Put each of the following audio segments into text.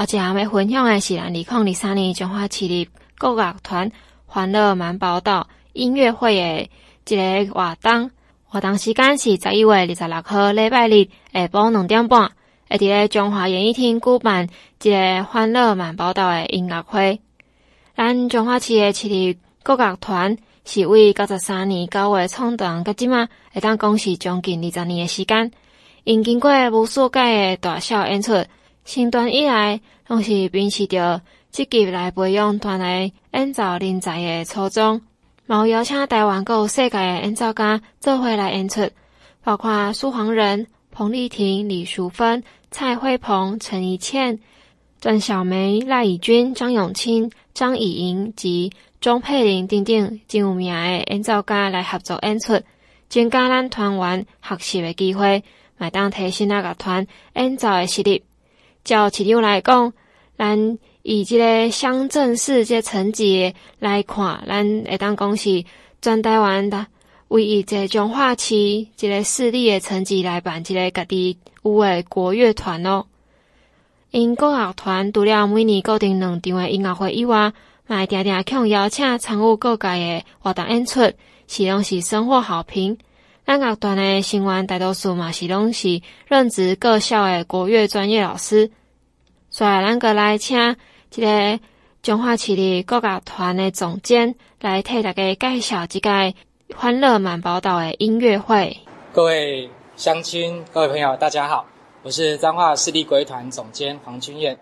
而且还要分享的是，咱二零二三年中华市立国乐团欢乐满宝岛音乐会的一个活动。活动时间是十一月二十六号礼拜日下晡两点半，会伫咧中华演艺厅举办一个欢乐满宝岛的音乐会。咱中华市的市立国乐团是为九十三年九月创团，到即马会当讲是将近二十年的时间。因经过无数届的大小演出，成团以来拢是秉持着积极来培养团内演奏人才的初衷。冇邀请台湾各世界的演奏家做伙来演出，包括苏黄仁、彭丽婷、李淑芬、蔡慧鹏、陈怡倩、郑小梅、赖以君、张永清、张以莹及钟佩玲等等真有名的演奏家来合作演出，增加咱团员学习的机会，麦当提升那个团演奏的实力。照市场来讲，咱。以这个乡镇市这层级来看，咱会当讲是全台湾的唯一一个中华区这个市立的层级来办这个家己有诶国乐团哦。因国乐团除了每年固定两场的音乐会以外，嘛会定定去邀请参与各界的活动演出，是拢是收获好评。咱乐团的成员大多数嘛是拢是任职各校的国乐专业老师，所以咱个来请。这个中华市立国乐团的总监来替大家介绍这个欢乐满宝岛的音乐会。各位乡亲、各位朋友，大家好，我是彰化市立国乐团总监黄君彦。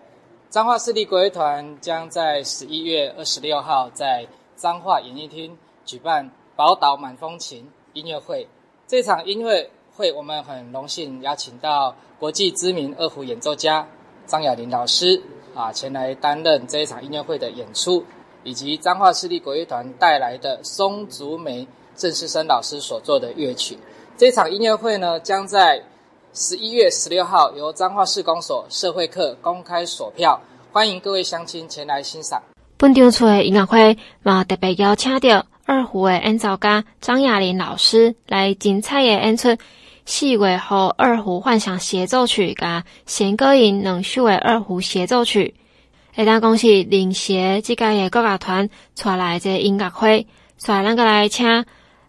彰化市立国乐团将在十一月二十六号在彰化演艺厅举办“宝岛满风情”音乐会。这场音乐会，我们很荣幸邀请到国际知名二胡演奏家张雅琳老师。啊，前来担任这一场音乐会的演出，以及彰化市立国乐团带来的松竹梅郑世生老师所做的乐曲。这场音乐会呢，将在十一月十六号由彰化市公所社会课公开锁票，欢迎各位乡亲前来欣赏。本场出的音乐会嘛，特别邀请到二胡的演奏家张雅琳老师来精彩的演出。四月号二胡幻想协奏曲，甲弦歌吟两首的二胡协奏曲，会当恭喜领协这届的国乐团带来这音乐会，所以咱个来请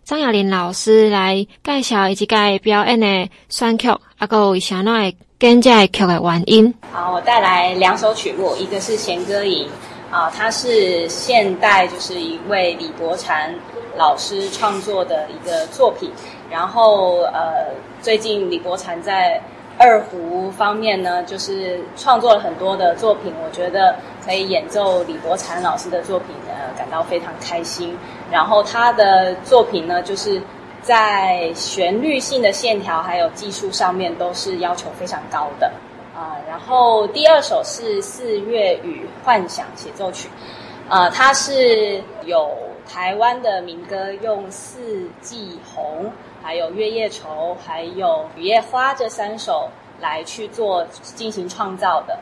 张雅琳老师来介绍伊这个表演的选曲，啊，个为啥那会拣这曲的原因。好，我带来两首曲目，一个是弦歌吟，啊，它是现代，就是一位李伯婵老师创作的一个作品。然后，呃，最近李伯婵在二胡方面呢，就是创作了很多的作品。我觉得可以演奏李伯婵老师的作品呢，感到非常开心。然后他的作品呢，就是在旋律性的线条还有技术上面都是要求非常高的啊，然后第二首是《四月雨幻想协奏曲》，呃，它是有台湾的民歌用《四季红》。还有月夜愁，还有雨夜花这三首来去做进行创造的，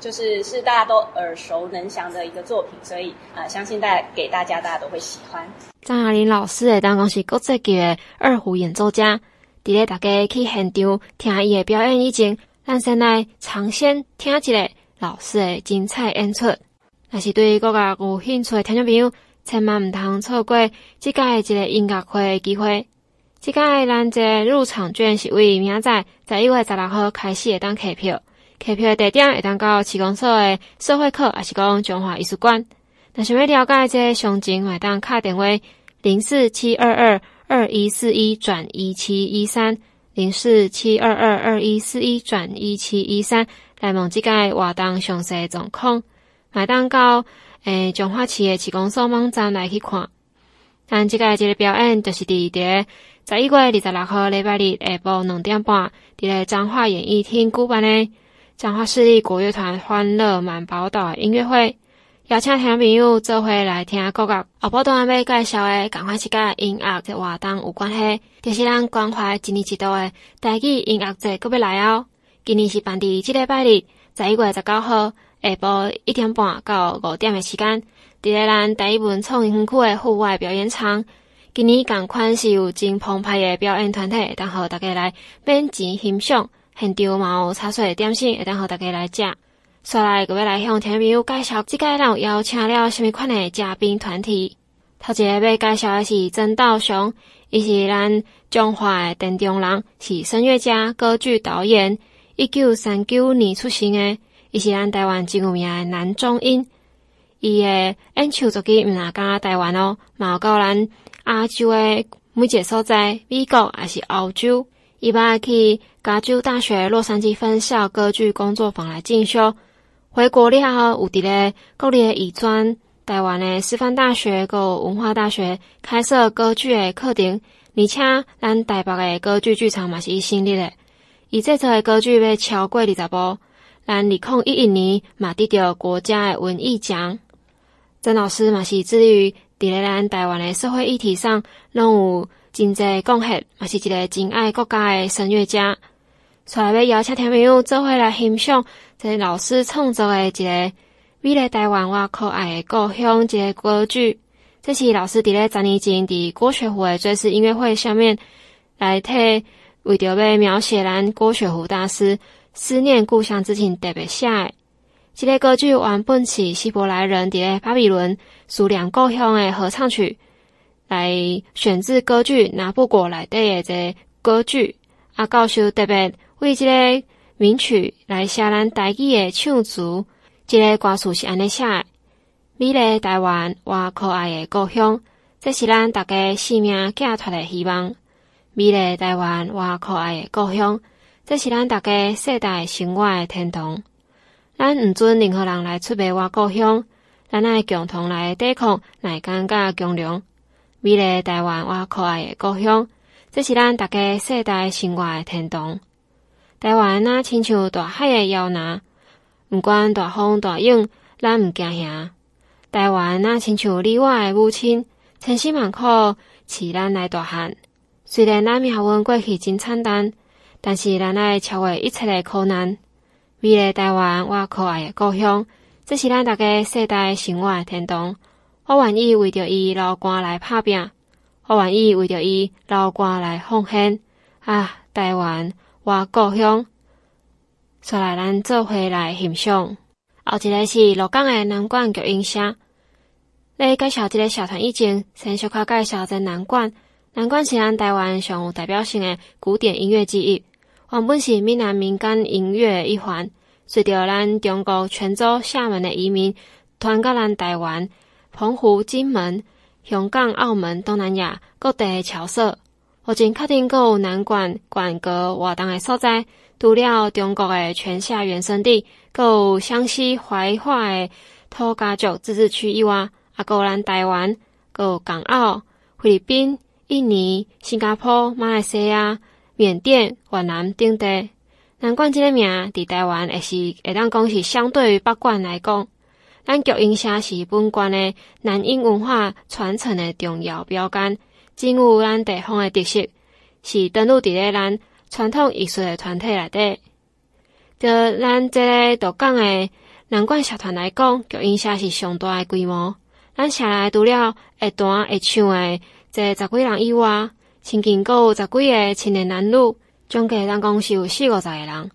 就是是大家都耳熟能详的一个作品，所以啊、相信带给大家大家都会喜欢。张雅琳老师诶，当讲是国际级的二胡演奏家，伫咧大家去现场听伊的表演以前，咱先来尝鲜听一下老师的精彩演出。若是对国乐有兴趣的听众朋友，千万唔通错过这届一个音乐会的机会。这届咱这入场券是为明仔十一月十六号开始会当开票，开票的地点会当到市公所的社会课，还是讲中华艺术馆。那想要了解这详情，会当打电话零四七二二二一四一转一七一三零四七二二二一四一转一七一三来问这个活动详细状况，会当到诶中华市的市公所网站来去看。但这个这个表演就是伫伫。十一月二十六号礼拜日下晡两点半，伫个彰化演艺厅举办的彰化市立国乐团欢乐满宝岛音乐会，邀请听众朋友做伙来听国乐。后半段要介绍的，赶快是甲音乐嘅活动有关系，就是咱关怀一年一度的台语音乐节，搁要来哦。今年是办伫即礼拜日，十一月十九号下晡一点半到五点的时间，伫个咱台语文创园区的户外表演场。今年同款是有真澎湃的表演团体，会当互大家来免钱欣赏，现场嘛有茶水点心，会当互大家来食。刷来各位来向听众介绍，这个人邀请了什么款的嘉宾团体？头一个要介绍的是曾道雄，伊是咱中华的田中人，是声乐家、歌剧导演。一九三九年出生的，伊是咱台湾真有名的男中音。伊的演唱作品毋若讲台湾哦，嘛有到咱亚洲的每一个所在，美国还是欧洲。伊捌去加州大学洛杉矶分校歌剧工作坊来进修。回国了后，有伫咧国立艺专、台湾的师范大学、个文化大学开设歌剧的课程，而且咱台北的歌剧剧场嘛是伊成立的。伊制作的歌剧要超过二十部，咱二零一一年嘛得到国家的文艺奖。曾老师嘛是致力于伫咧咱台湾的社会议题上，拢有真济贡献，嘛是一个真爱国家的声乐家。所以要邀请听朋友做伙来欣赏。这老师创作的一个美丽台湾我可爱的故乡一个歌剧，这是老师伫咧十年前伫郭雪湖的追思音乐会上面来替为着要描写咱郭雪湖大师思念故乡之情特别写的。这个歌剧原本是希伯来人伫咧巴比伦思念故乡的合唱曲，来选自歌剧拿布果内底的这个歌剧，啊，教授特别为这个。名曲来写咱台语的唱词，这个歌词是安尼写的：美丽台湾，我可爱的故乡，这是咱大家生命寄托的希望。美丽台湾，我可爱的故乡，这是咱大家世代生活的天堂。咱毋准任何人来出卖我故乡，咱爱共同来抵抗内奸甲强梁。美丽台湾，我可爱的故乡，这是咱大家世代生活的天堂。台湾若亲像大海的摇篮，毋管大风大浪，咱毋惊吓。台湾若亲像你我的母亲，千辛万苦饲咱来大汉。虽然咱命运过去真惨淡，但是咱爱超越一切的苦难。美丽台湾，我可爱的故乡，这是咱大家世代生活的天堂。我愿意为着伊流汗来打拼，我愿意为着伊流汗来奉献。啊，台湾！我故乡，说来咱做伙来欣赏。后一个是鹿港的南管育音社。咧介绍这个社团以前，先小可介绍这南管。南管是咱台湾上有代表性的古典音乐之一，原本是闽南民间音乐的一环。随着咱中国泉州、厦门的移民，传到咱台湾、澎湖、金门、香港、澳门、东南亚各地的侨社。目前确定有南管管阁活动的所在，除了中国的泉下原生地，阁有湘西怀化的土家族自治区以外，啊，阁有咱台湾，阁有港澳、菲律宾、印尼、新加坡、马来西亚、缅甸、越南等地。南管这个名，伫台湾也是会当讲是相对于北管来讲，咱育音社是本管的南音文化传承的重要标杆。真有咱地方的特色，是登录伫咧咱传统艺术的团体内底。就咱这个独港的南管社团来讲，育音社是上大的规模。咱社内除了会弹会唱的这十几人以外，亲近阁有十几个青年男女，总计咱讲是有四五十个人。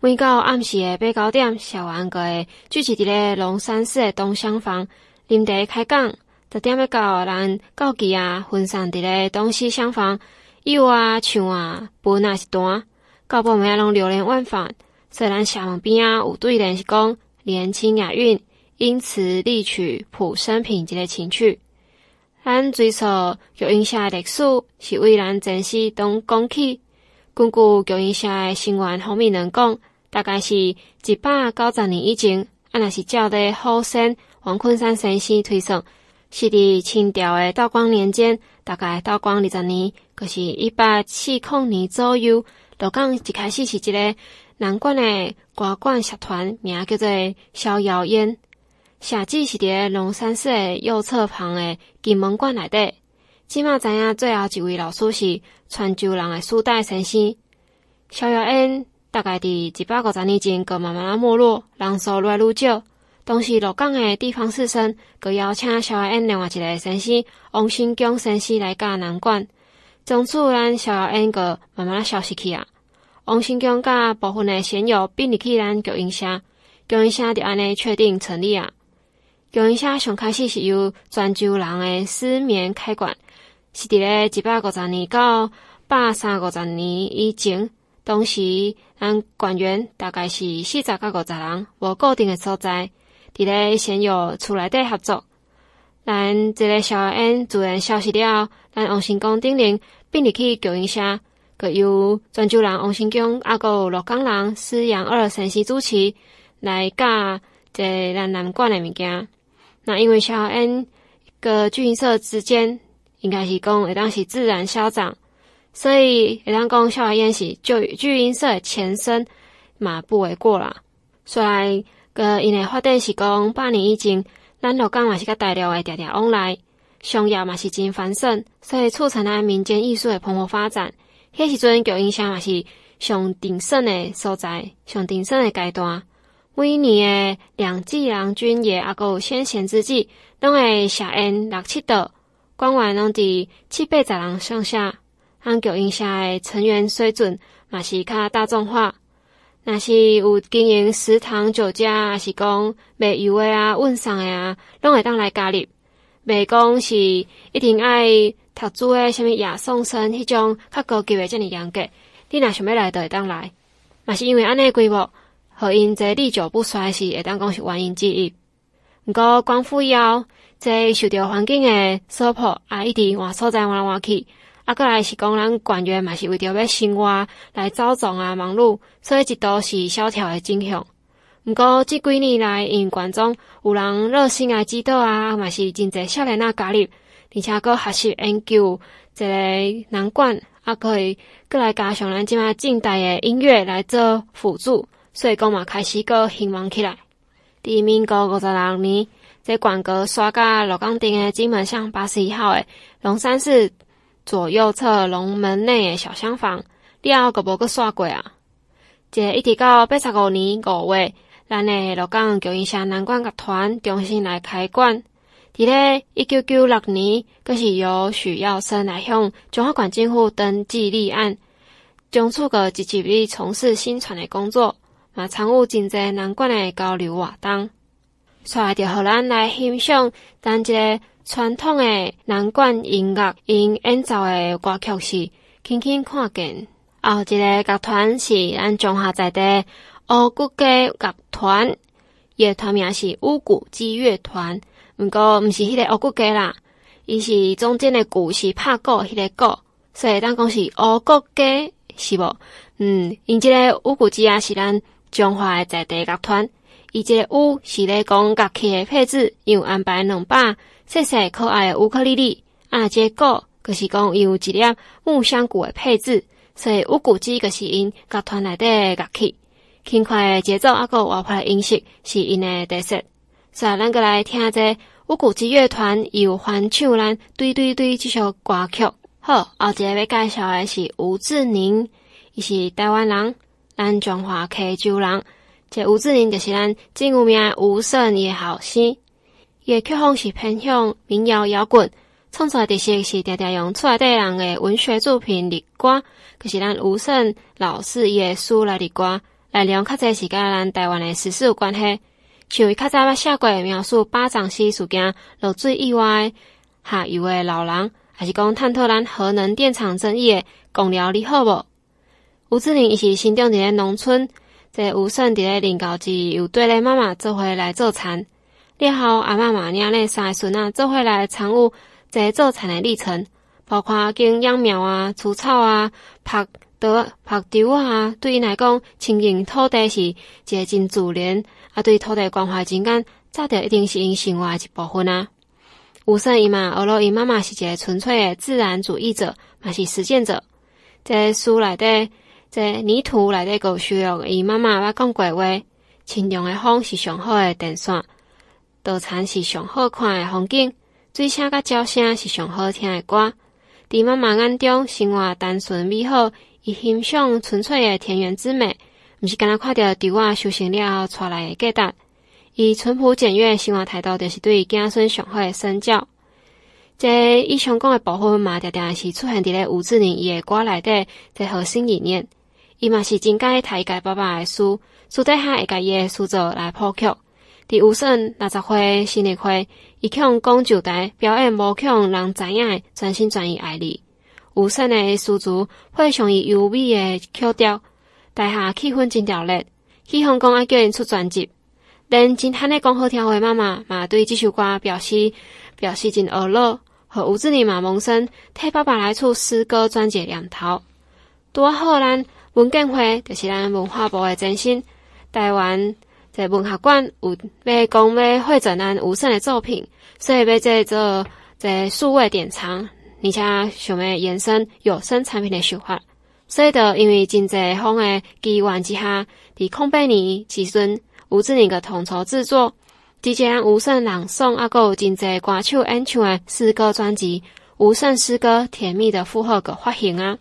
每到暗时的八九点，社员阁会聚集伫咧龙山寺的东厢房，啉茶开讲。十点要到，咱告期啊，分散伫咧东西厢房，有啊唱啊，本啊是弹，到晡暝拢流连忘返。虽然社门边啊有对联是讲年轻雅韵，因词丽曲普生平这个情趣。咱追溯育音社的历史，是为咱前世当讲起。根据育音社的新闻方面人讲，大概是一百九十年以前，啊，若是照咧后生王昆山先生推算。是伫清朝的道光年间，大概道光二十年，就是一八七零年左右。鹿港一开始是一个南管的歌管社团，名叫做逍遥宴。社址是伫龙山寺诶右侧旁的金门馆内底。即嘛知影最后一位老师是泉州人的苏代先生。逍遥宴大概伫一百五十年前，阁慢慢啊没落，人数愈来愈少。当时鹿港的地方士绅，佮邀请逍遥宴另外一个先生王新强先生来教南管，从此咱逍遥宴个慢慢消失去啊。王新强甲部分的仙友并入去咱育音社，供应社就安尼确定成立啊。供应社上开始是由泉州人诶失眠开馆，是伫咧一百五十年到百三五十年以前，当时咱馆员大概是四十到五十人，无固定诶所在，伫咧现有厝内底合作。咱这个消化烟自然消失了，咱王新公顶林并入去供应社。个由泉州人王新强，阿个鹿港人施阳二先生主持来教这咱南管的物件。那因为消化烟个聚阴色之间，应该是讲会当是自然消长，所以会当讲消化烟是聚聚阴色的前身嘛，不为过啦。所以个因诶发展是讲百年以前，咱鹿港嘛是甲大陆诶常常往来，商业嘛是真繁盛，所以促成咱民间艺术的蓬勃发展。迄时阵，供应社嘛是上鼎盛的所在，上鼎盛的阶段。每年的两季郎君也阿个先贤之际，拢会下烟六七道，官员拢伫七八十人上下。咱供应社诶成员水准嘛是较大众化。若是有经营食堂酒家，还是讲卖油的啊、问送的啊，拢会当来加入。袂讲是一定爱。读书诶，虾米亚送生迄种较高级诶，遮尔严格，你若想要来，就会当来。嘛是因为安尼规模，互因这历久不衰是会当讲是原因之一。毋过光复以后，这受到环境诶所迫，啊，一直换所在换来换去，啊，过来是讲咱馆员嘛是为着要生活来走总啊忙碌，所以一度是萧条诶景象。毋过这几年来，因馆中有人热心来指导啊，嘛是真侪少年仔加入。而且阁学习研究这个南管，啊，可以阁来加上咱即马近代的音乐来做辅助，所以讲嘛开始阁兴旺起来。伫民国五十六年，在馆阁刷甲鹿港町的金门巷八十一号的龙山寺左右侧龙门内的小厢房，了后阁无阁刷过啊。这一直到八十五年五月，咱的鹿港供应社南管乐团重新来开馆。伫咧一九九六年，阁是由许耀生来向中华馆政府登记立案，将出个积极力从事新传的工作，嘛参与真侪南管的交流活动。所以就互咱来欣赏咱一个传统的南管音乐，因演奏的歌曲是轻轻看见。后一个乐团是咱中华在地乌骨鸡乐团，乐团名是乌骨鸡乐团。毋过，毋是迄个乌骨鸡啦，伊是中间的骨是拍鼓迄个鼓，所以当讲是乌骨鸡是无？嗯，因即个乌骨鸡啊是咱中华的在地乐团，伊即个乌是咧讲乐器的配置，有安排两百细细可爱的乌克丽丽，啊，即个就是讲有一粒木箱鼓的配置，所以乌骨鸡就是因乐团内底的乐器，轻快的节奏啊，个活泼的音色是因的特色。所以，咱个来听这乌骨鸡乐团有翻唱咱对对对这首歌曲。好，后一个要介绍的是吴志宁，伊是台湾人，咱中华溪州人。这吴志宁就是咱真有名吴胜伊的后生。伊的曲风是偏向民谣摇滚，创作的特色是常常用厝内底人的文学作品里歌，就是咱吴胜老师伊的书来里歌，内容较侪是甲咱台湾的时事有关系。像伊较早捌写过描述巴掌溪事件落水意外下游的老人，还是讲探讨咱核能电厂争议的公寮你好无？吴志玲伊是生长伫咧农村，在吴胜伫咧临高级有对咧妈妈做伙来做田，了后阿妈嘛领咧三个孙仔做伙来参与这做田的历程，包括经养苗啊、除草啊、拍稻、拍稻啊，对因来讲，亲近土地是一个真自然。啊，对土地关怀真感，早着一定是因生活的一部分啊。吴胜伊嘛，学了伊妈妈是一个纯粹的自然主义者，嘛是实践者。在书内底，在泥土内底个需要伊妈妈捌讲过话：清凉的风是上好的电线，稻田是上好看的风景，水声甲鸟声是上好听的歌。伫妈妈眼中，生活单纯美好，伊欣赏纯粹的田园之美。毋是干那看到稻仔收成了后带来的价值，伊淳朴简约生活态度，就是对子孙上好的身教。这伊上讲的部分嘛，常常是出现伫咧吴志宁伊的歌内底，在核心理念。伊嘛是真该读伊家爸爸的书，书底下会甲伊诶书作来谱曲。伫吴胜六十岁生日会，伊向讲就台表演无向人知影诶全心全意爱你。吴胜诶师作配上伊优美诶曲调，台下气氛真热烈。去香港爱叫因出专辑，连真罕诶讲好听话妈妈嘛对即首歌表示表示真懊恼，和吴志宁嘛萌生替爸爸来出诗歌专辑念头。拄好咱文建会就是咱文化部诶前身，台湾在文学馆有要讲要汇整咱吴胜诶作品，所以要做做在数位典藏，而且想要延伸有声产品诶手法。所以，就因为真侪方诶机缘之下，伫空八年时阵，吴志宁个统筹制作，直接让吴胜朗诵，啊，阁有真侪歌手演唱诶诗歌专辑《吴胜诗歌》甜蜜的负荷个发行啊。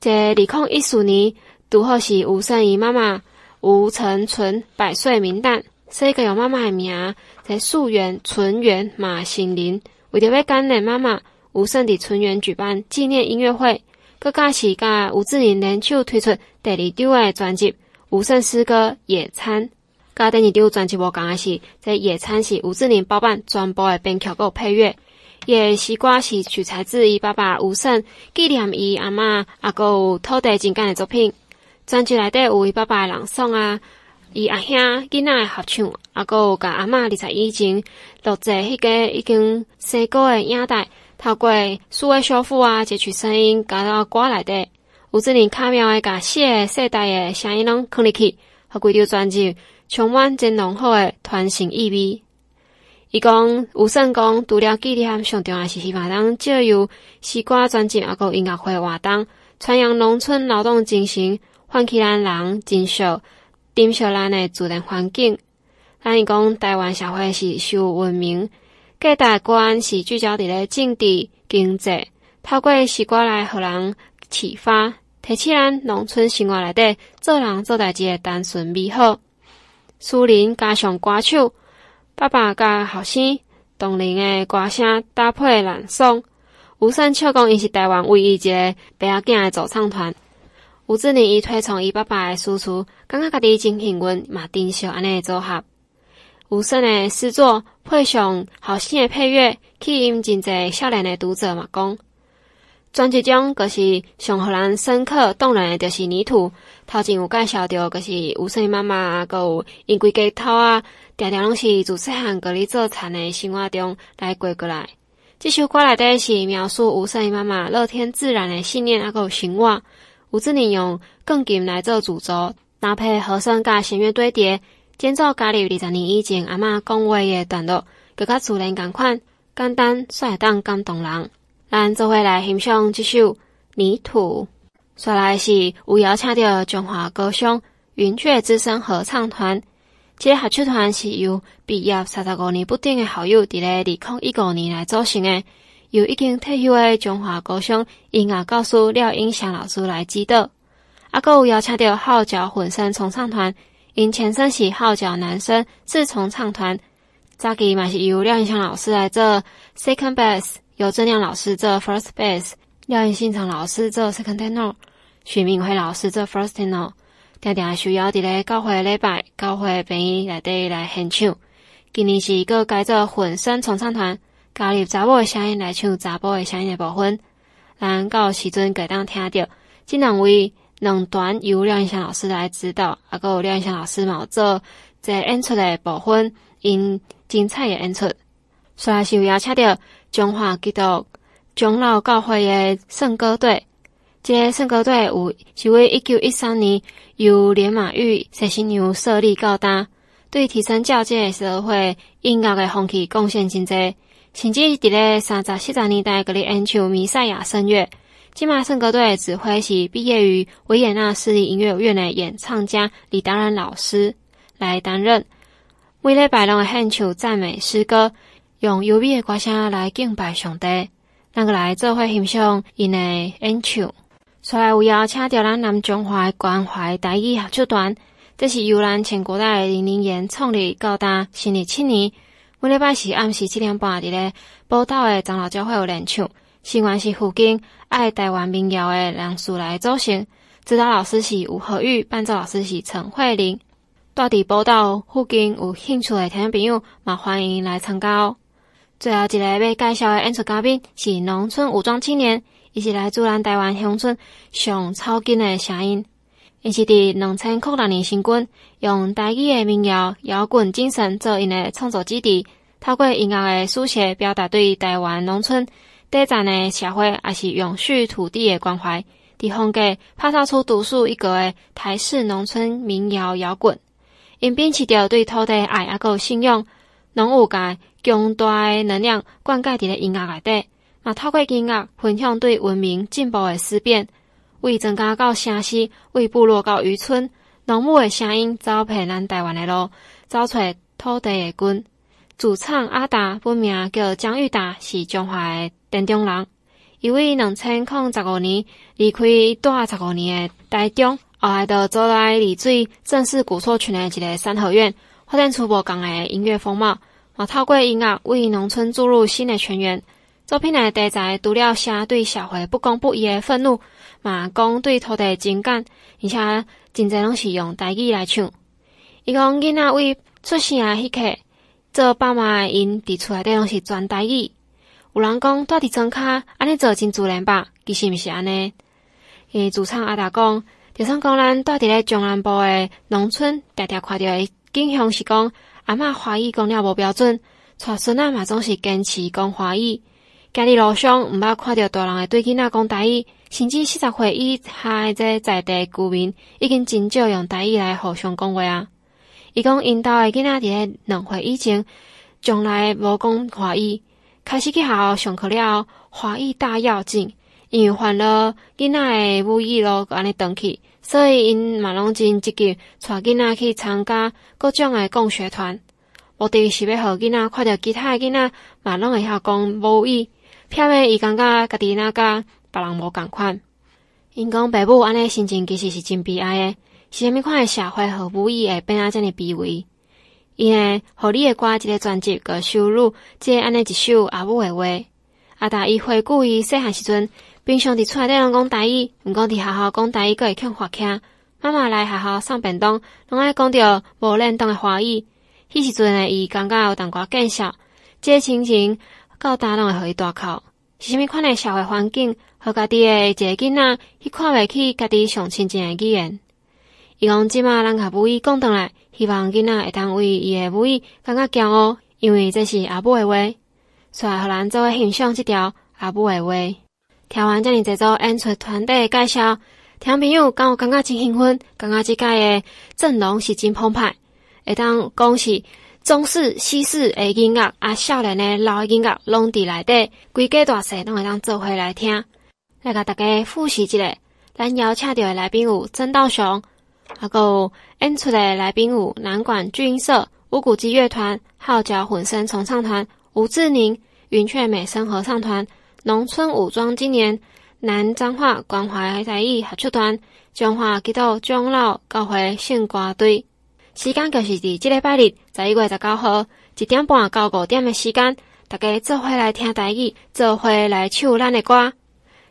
这二零一四年，拄好是吴胜伊妈妈吴成纯百岁冥诞，所以个用妈妈诶名，在素媛纯媛马心林，为着要感念妈妈，吴胜伫纯媛举办纪念音乐会。阁加是甲吴志玲联手推出第二张诶专辑《吴胜诗歌野餐》。佮第二张专辑无共诶是，这《野餐》是吴志玲包办全部诶编曲阁有配乐。伊诶诗歌是取材自伊爸爸吴胜纪念伊阿嬷，啊，阁有土地情感诶作品。专辑内底有伊爸爸诶朗诵啊，伊阿兄囡仔诶合唱，啊，阁有甲阿嬷二十以前录制迄个已经生过诶影带。透过数位修复啊，截取声音加到歌内底，吴志宁巧妙诶，甲四个世代诶声音拢放入去，和规条专辑充满真浓厚诶传承意味。伊讲吴胜讲，除了纪念上重要是希望当借由诗歌专辑啊，个音乐会活动，传扬农村劳动精神，唤起咱人珍惜、珍惜咱诶自然环境。咱伊讲台湾社会是受文明。各大观是聚焦伫咧政治经济，透过诗歌来互人启发，提起咱农村生活内底做人做代志诶单纯美好。苏林加上歌手，爸爸甲后生动人诶歌声搭配朗诵，吴胜笑讲伊是台湾唯一一个白仔囝诶走唱团。吴志宁伊推崇伊爸爸诶输出，感觉家己真幸运嘛，珍惜安尼组合。吴声诶诗作配上好听诶配乐，吸引真侪少年诶读者嘛讲。专辑中，阁是上互人深刻动人诶，就是《泥土》。头前有介绍着，阁是吴胜妈妈啊，阁有因规家头啊，定定拢是自细汉阁咧做田诶生活中来过过来。这首歌内底是描述吴胜伊妈妈乐天自然诶信念，啊，阁有生活。吴志宁用钢琴来做主轴，搭配和声甲弦乐堆叠。建造加入二十年以前阿嬷讲话诶段落，更加自然共款，简单率当感动人。咱做伙来欣赏这首《泥土》。说来是有邀请到中华高雄云雀之声合唱团，这个合唱团是由毕业三十五年不定诶好友，伫咧二零一五年来组成诶，由已经退休的中华高雄音乐教师廖英祥老师来指导。阿阁有邀请到号角混声重唱团。因前身是号角男声四重唱团，早期嘛是由廖英祥老师来做 second bass，由郑亮老师做 first bass，廖英信长老师做 second tenor，许明辉老师做 first tenor。定定需要伫咧教会礼拜、教会平日内底来献唱。今年是一个改做混声重唱团，加入查某的声音来唱查甫的声音诶部分。咱到时阵会当听到这两位。两段由廖英祥老师来指导，啊，阁有廖英祥老师嘛有做这演出的部分，因精彩的演出。所以是有邀请到中华基督长老教会的圣歌队，这个圣歌队有是为一九一三年由连马玉石新娘设立教单，对提升教界社会音乐的风气贡献真济，甚至伫咧三十、四十年代，阁咧演唱弥赛亚圣乐。金马圣歌队指挥是毕业于维也纳市立音乐院的演唱家李达人老师来担任。每礼拜拢会献唱赞美诗歌，用优美的歌声来敬拜上帝。咱个来做会欣赏因的演唱。所以有邀请到咱南中华关怀台语合唱团，这是由咱前国代林林言创立到达新历七年。每礼拜是暗时七点半，伫咧宝岛的长老教会有练唱。新湾市附近爱台湾民谣的人士来组成，指导老师是吴和玉，伴奏老师是陈慧玲。到底报道附近有兴趣的听众朋友，嘛欢迎来参加哦。最后一个要介绍的演出嘉宾是农村武装青年，伊是来自咱台湾乡村上草根的声音。因是伫两千零六年成军，用台语的民谣摇滚精神做因的创作基地，透过音乐的书写，表达对台湾农村短暂的社会，也是永续土地的关怀。伫风格拍造出独树一格的台式农村民谣摇滚。因秉持着对土地爱，还有信仰，拢有甲强大的能量灌溉伫咧音乐内底，嘛透过音乐分享对文明进步的思辨，为增加到城市，为部落到渔村，农牧的声音走遍咱台湾的路，走出土地的根。主唱阿达本名叫江玉达，是中华的田中人，伊为两千零十五年离开大十五年的台中。后来就走来丽水，正式古厝群的一个三合院，发展出无共的音乐风貌。嘛，透过音乐为农村注入新的泉源。作品内题材除了写对社会不公不义的愤怒，嘛讲对土地的情感，而且真侪拢是用台语来唱。伊讲囡仔为出生的迄刻，做爸妈的因伫厝内底拢是全台语。有人讲住伫庄脚安尼做真自然吧？其实毋是安尼。伊主唱阿达讲。就算讲咱住伫咧中南部诶农村，常常看到诶景象是讲阿嬷华语讲了无标准，带孙仔嘛总是坚持讲华语。家己路上毋捌看到大人会对囡仔讲台语，甚至四十岁以下诶这在地居民已经真少用台语来互相讲话啊。伊讲因兜诶囡仔伫咧两岁以前，从来无讲华语，开始去学校上课了，华语大要紧。因为烦恼囡仔诶母语咯，安尼断去，所以因嘛拢真积极带囡仔去参加各种诶共学团，目的是要互囡仔看到其他诶囡仔嘛拢会晓讲母语，偏偏伊感觉家己那甲别人无共款。因讲爸母安尼心情其实是真悲哀诶，是虾米款诶社会和母语会变啊遮尔卑微？因诶，互你诶歌一个专辑个收录，即安尼一首阿母诶话，阿达伊回顾伊细汉时阵。平常伫厝内底拢讲台语，毋讲伫学校讲台语，阁会欠发听。妈妈来学校送便当，拢爱讲着无认同诶华语。迄时阵诶，伊感觉有淡薄见笑。即个情到大拢会互伊大哭。是虾米款诶社会环境，互家己诶一个囡仔，伊看袂起家己上亲近诶语言。伊讲即马咱甲母语讲倒来，希望囡仔会当为伊诶母语感觉骄傲，因为这是阿母诶话。所以，互咱做伙欣赏即条阿母诶话。听完这里这组演出团队的介绍，听朋友讲有感觉真兴奋，感觉这届的阵容是真澎湃。会当讲是中式、西式的音乐，啊，少年的老的音乐，拢伫内底，规家大细拢会当做伙来听。来甲大家复习一下，咱邀请到的来宾有曾道雄，还有演出的来宾有南管聚音社、乌骨鸡乐团、号角混声重唱团、吴志宁、云雀美声合唱团。农村武装青年、南彰化关怀才艺合唱团、中华基督长老教会圣歌队，时间就是伫即礼拜日十一月十九号一点半到五点的时间，大家做伙来听台语，做伙来唱咱的歌。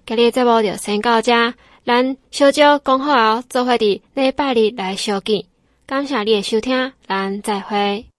今日节目就先到这，咱小招讲好后，做伙伫礼拜日来相见。感谢你的收听，咱再会。